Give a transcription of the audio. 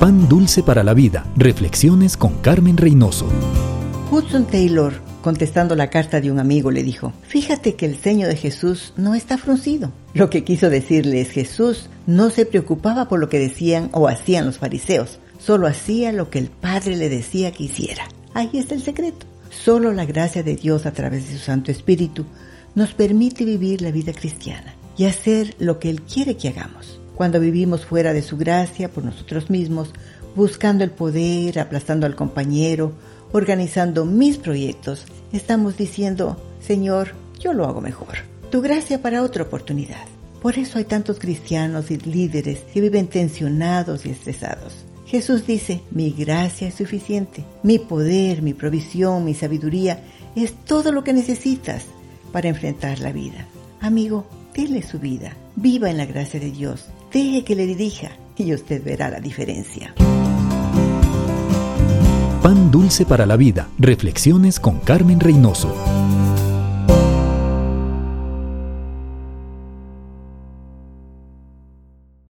Pan dulce para la vida. Reflexiones con Carmen Reynoso. Hudson Taylor, contestando la carta de un amigo, le dijo, fíjate que el ceño de Jesús no está fruncido. Lo que quiso decirle es Jesús no se preocupaba por lo que decían o hacían los fariseos, solo hacía lo que el Padre le decía que hiciera. Ahí está el secreto. Solo la gracia de Dios a través de su Santo Espíritu nos permite vivir la vida cristiana y hacer lo que Él quiere que hagamos. Cuando vivimos fuera de su gracia por nosotros mismos, buscando el poder, aplastando al compañero, organizando mis proyectos, estamos diciendo, Señor, yo lo hago mejor. Tu gracia para otra oportunidad. Por eso hay tantos cristianos y líderes que viven tensionados y estresados. Jesús dice, mi gracia es suficiente, mi poder, mi provisión, mi sabiduría es todo lo que necesitas para enfrentar la vida. Amigo, dele su vida, viva en la gracia de Dios Deje que le dirija y usted verá la diferencia. Pan dulce para la vida. Reflexiones con Carmen Reynoso.